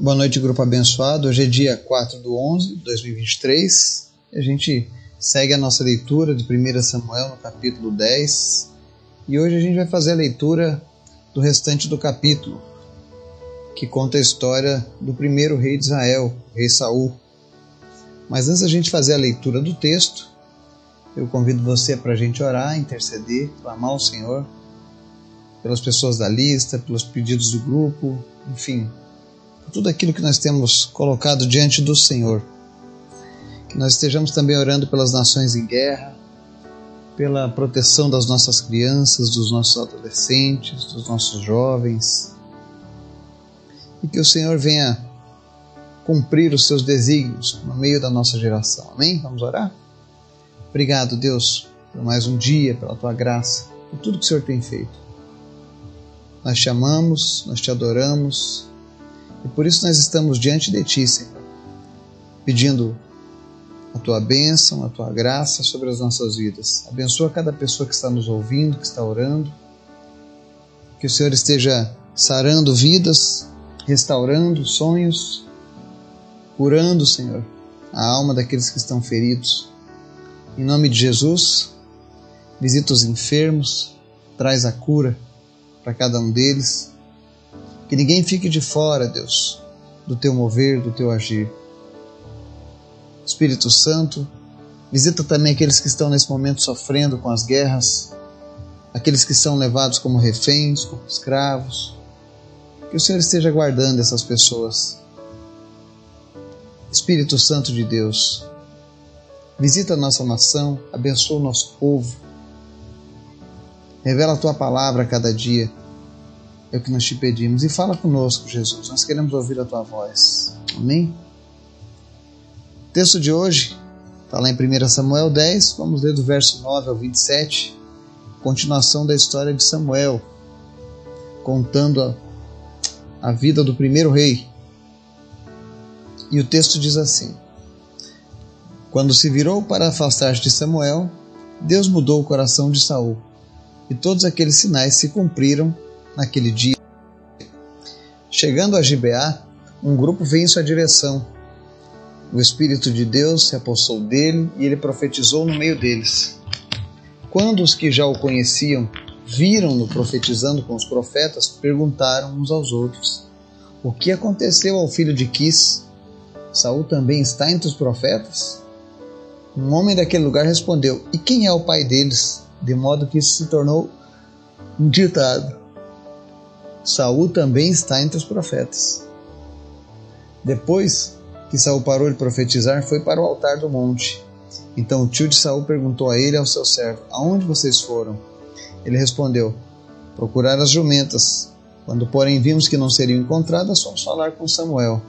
Boa noite, grupo abençoado. Hoje é dia 4 do 11 de 2023 e a gente segue a nossa leitura de 1 Samuel no capítulo 10 e hoje a gente vai fazer a leitura do restante do capítulo que conta a história do primeiro rei de Israel, o rei Saul. Mas antes da gente fazer a leitura do texto, eu convido você para a gente orar, interceder, clamar ao Senhor pelas pessoas da lista, pelos pedidos do grupo, enfim, tudo aquilo que nós temos colocado diante do Senhor. Que nós estejamos também orando pelas nações em guerra, pela proteção das nossas crianças, dos nossos adolescentes, dos nossos jovens. E que o Senhor venha cumprir os seus desígnios no meio da nossa geração. Amém? Vamos orar? Obrigado, Deus, por mais um dia, pela tua graça, por tudo que o Senhor tem feito. Nós te amamos, nós te adoramos e por isso nós estamos diante de Ti, Senhor, pedindo a Tua bênção, a Tua graça sobre as nossas vidas. Abençoa cada pessoa que está nos ouvindo, que está orando. Que o Senhor esteja sarando vidas, restaurando sonhos, curando, Senhor, a alma daqueles que estão feridos. Em nome de Jesus, visita os enfermos, traz a cura para cada um deles que ninguém fique de fora, Deus, do teu mover, do teu agir. Espírito Santo, visita também aqueles que estão nesse momento sofrendo com as guerras, aqueles que são levados como reféns, como escravos. Que o Senhor esteja guardando essas pessoas. Espírito Santo de Deus, visita a nossa nação, abençoa o nosso povo. Revela a tua palavra a cada dia é o que nós te pedimos. E fala conosco, Jesus. Nós queremos ouvir a tua voz. Amém? O texto de hoje está lá em 1 Samuel 10. Vamos ler do verso 9 ao 27. Continuação da história de Samuel, contando a, a vida do primeiro rei. E o texto diz assim: Quando se virou para afastar-se de Samuel, Deus mudou o coração de Saul, e todos aqueles sinais se cumpriram naquele dia. Chegando a Gibeá, um grupo veio em sua direção. O Espírito de Deus se apossou dele e ele profetizou no meio deles. Quando os que já o conheciam viram-no profetizando com os profetas, perguntaram uns aos outros: O que aconteceu ao filho de Quis? Saul também está entre os profetas? Um homem daquele lugar respondeu: E quem é o pai deles? De modo que isso se tornou um ditado. Saul também está entre os profetas. Depois que Saul parou de profetizar, foi para o altar do monte. Então o tio de Saul perguntou a ele e ao seu servo: Aonde vocês foram? Ele respondeu: Procurar as jumentas. Quando, porém, vimos que não seriam encontradas, fomos falar com Samuel.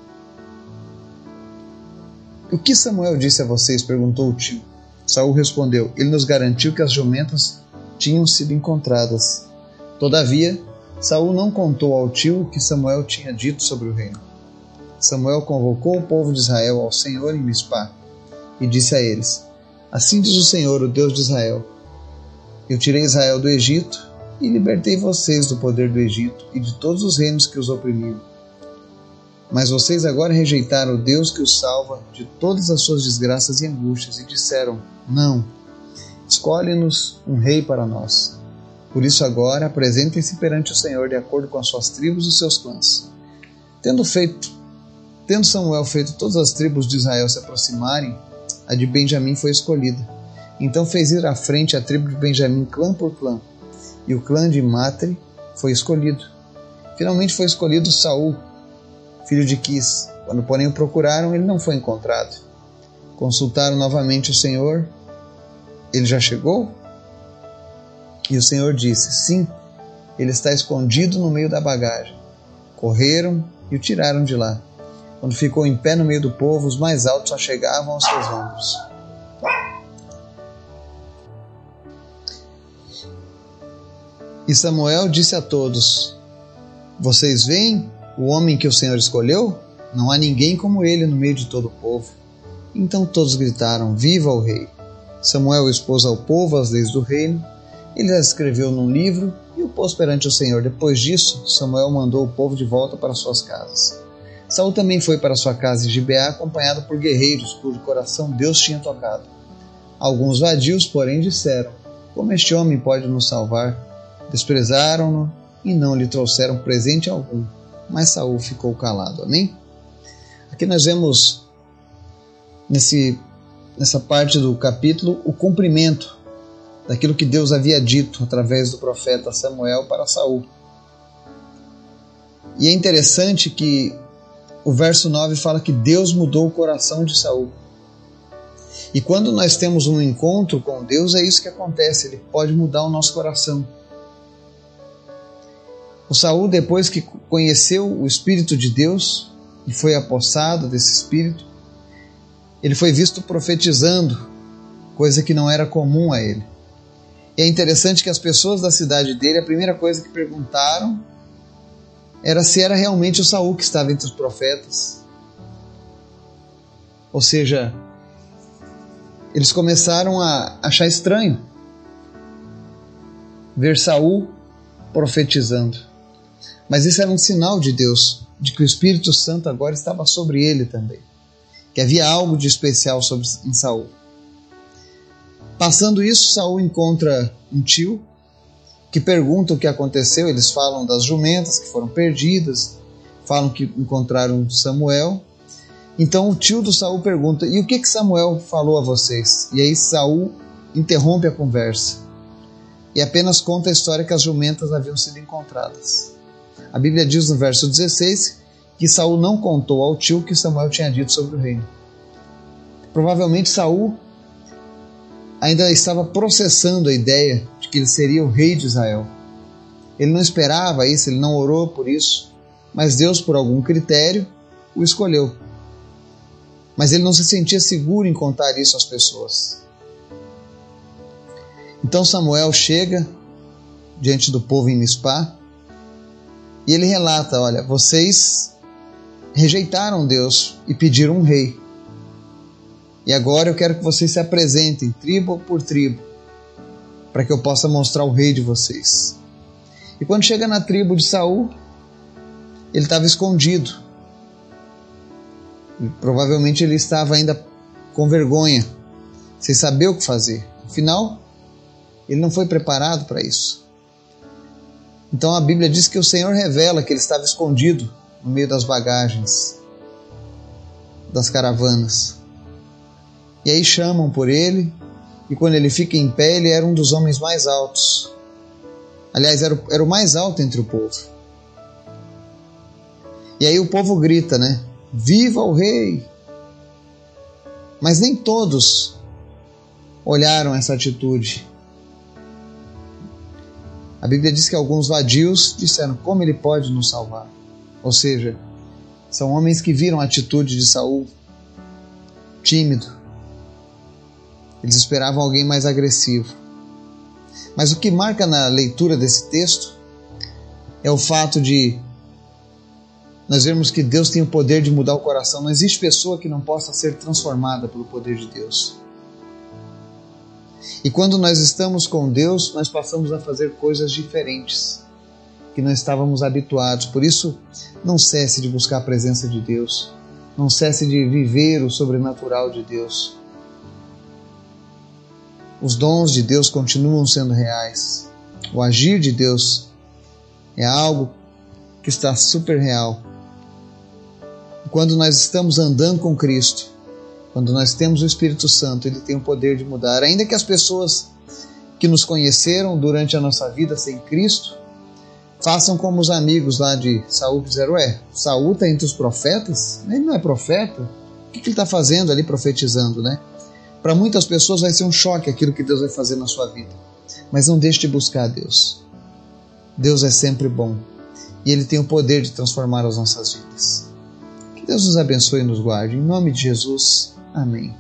O que Samuel disse a vocês? perguntou o tio. Saul respondeu: Ele nos garantiu que as jumentas tinham sido encontradas. Todavia, Saul não contou ao tio o que Samuel tinha dito sobre o reino. Samuel convocou o povo de Israel ao Senhor em Mispá e disse a eles: Assim diz o Senhor, o Deus de Israel: Eu tirei Israel do Egito e libertei vocês do poder do Egito e de todos os reinos que os oprimiam. Mas vocês agora rejeitaram o Deus que os salva de todas as suas desgraças e angústias e disseram: Não, escolhe-nos um rei para nós por isso agora apresentem-se perante o Senhor de acordo com as suas tribos e seus clãs. Tendo feito, tendo Samuel feito todas as tribos de Israel se aproximarem, a de Benjamim foi escolhida. Então fez ir à frente a tribo de Benjamim clã por clã, e o clã de Matre foi escolhido. Finalmente foi escolhido Saul, filho de Quis. Quando porém o procuraram, ele não foi encontrado. Consultaram novamente o Senhor. Ele já chegou? E o Senhor disse: Sim, ele está escondido no meio da bagagem. Correram e o tiraram de lá. Quando ficou em pé no meio do povo, os mais altos só chegavam aos seus ombros. E Samuel disse a todos: Vocês veem o homem que o Senhor escolheu? Não há ninguém como ele no meio de todo o povo. Então todos gritaram: Viva o rei! Samuel expôs ao povo as leis do reino ele as escreveu num livro e o pôs perante o Senhor. Depois disso, Samuel mandou o povo de volta para suas casas. Saul também foi para sua casa em Gibeá acompanhado por guerreiros cujo coração Deus tinha tocado. Alguns vadios, porém, disseram: Como este homem pode nos salvar? Desprezaram-no e não lhe trouxeram presente algum. Mas Saul ficou calado. Amém? Aqui nós vemos nesse, nessa parte do capítulo o cumprimento daquilo que Deus havia dito através do profeta Samuel para Saul. E é interessante que o verso 9 fala que Deus mudou o coração de Saul. E quando nós temos um encontro com Deus, é isso que acontece, ele pode mudar o nosso coração. O Saul, depois que conheceu o Espírito de Deus e foi apossado desse Espírito, ele foi visto profetizando, coisa que não era comum a ele. E é interessante que as pessoas da cidade dele, a primeira coisa que perguntaram era se era realmente o Saul que estava entre os profetas. Ou seja, eles começaram a achar estranho ver Saul profetizando. Mas isso era um sinal de Deus, de que o Espírito Santo agora estava sobre ele também, que havia algo de especial sobre em Saul. Passando isso, Saul encontra um tio que pergunta o que aconteceu. Eles falam das jumentas que foram perdidas, falam que encontraram Samuel. Então o tio do Saul pergunta: "E o que que Samuel falou a vocês?" E aí Saul interrompe a conversa e apenas conta a história que as jumentas haviam sido encontradas. A Bíblia diz no verso 16 que Saul não contou ao tio que Samuel tinha dito sobre o reino. Provavelmente Saul ainda estava processando a ideia de que ele seria o rei de Israel. Ele não esperava isso, ele não orou por isso, mas Deus, por algum critério, o escolheu. Mas ele não se sentia seguro em contar isso às pessoas. Então Samuel chega diante do povo em Mispá e ele relata: Olha, vocês rejeitaram Deus e pediram um rei. E agora eu quero que vocês se apresentem, tribo por tribo, para que eu possa mostrar o rei de vocês. E quando chega na tribo de Saul, ele estava escondido. E provavelmente ele estava ainda com vergonha, sem saber o que fazer. Afinal, ele não foi preparado para isso. Então a Bíblia diz que o Senhor revela que ele estava escondido no meio das bagagens das caravanas. E aí chamam por ele, e quando ele fica em pé, ele era um dos homens mais altos. Aliás, era era o mais alto entre o povo. E aí o povo grita, né? Viva o rei! Mas nem todos olharam essa atitude. A Bíblia diz que alguns vadios disseram: Como ele pode nos salvar? Ou seja, são homens que viram a atitude de Saul tímido, eles esperavam alguém mais agressivo. Mas o que marca na leitura desse texto é o fato de nós vermos que Deus tem o poder de mudar o coração. Não existe pessoa que não possa ser transformada pelo poder de Deus. E quando nós estamos com Deus, nós passamos a fazer coisas diferentes que não estávamos habituados. Por isso, não cesse de buscar a presença de Deus. Não cesse de viver o sobrenatural de Deus. Os dons de Deus continuam sendo reais. O agir de Deus é algo que está super real. Quando nós estamos andando com Cristo, quando nós temos o Espírito Santo, ele tem o poder de mudar. Ainda que as pessoas que nos conheceram durante a nossa vida sem Cristo façam como os amigos lá de Saul fizeram: Ué, Saul está entre os profetas? Ele não é profeta? O que, que ele está fazendo ali profetizando, né? Para muitas pessoas vai ser um choque aquilo que Deus vai fazer na sua vida. Mas não deixe de buscar Deus. Deus é sempre bom e Ele tem o poder de transformar as nossas vidas. Que Deus nos abençoe e nos guarde. Em nome de Jesus. Amém.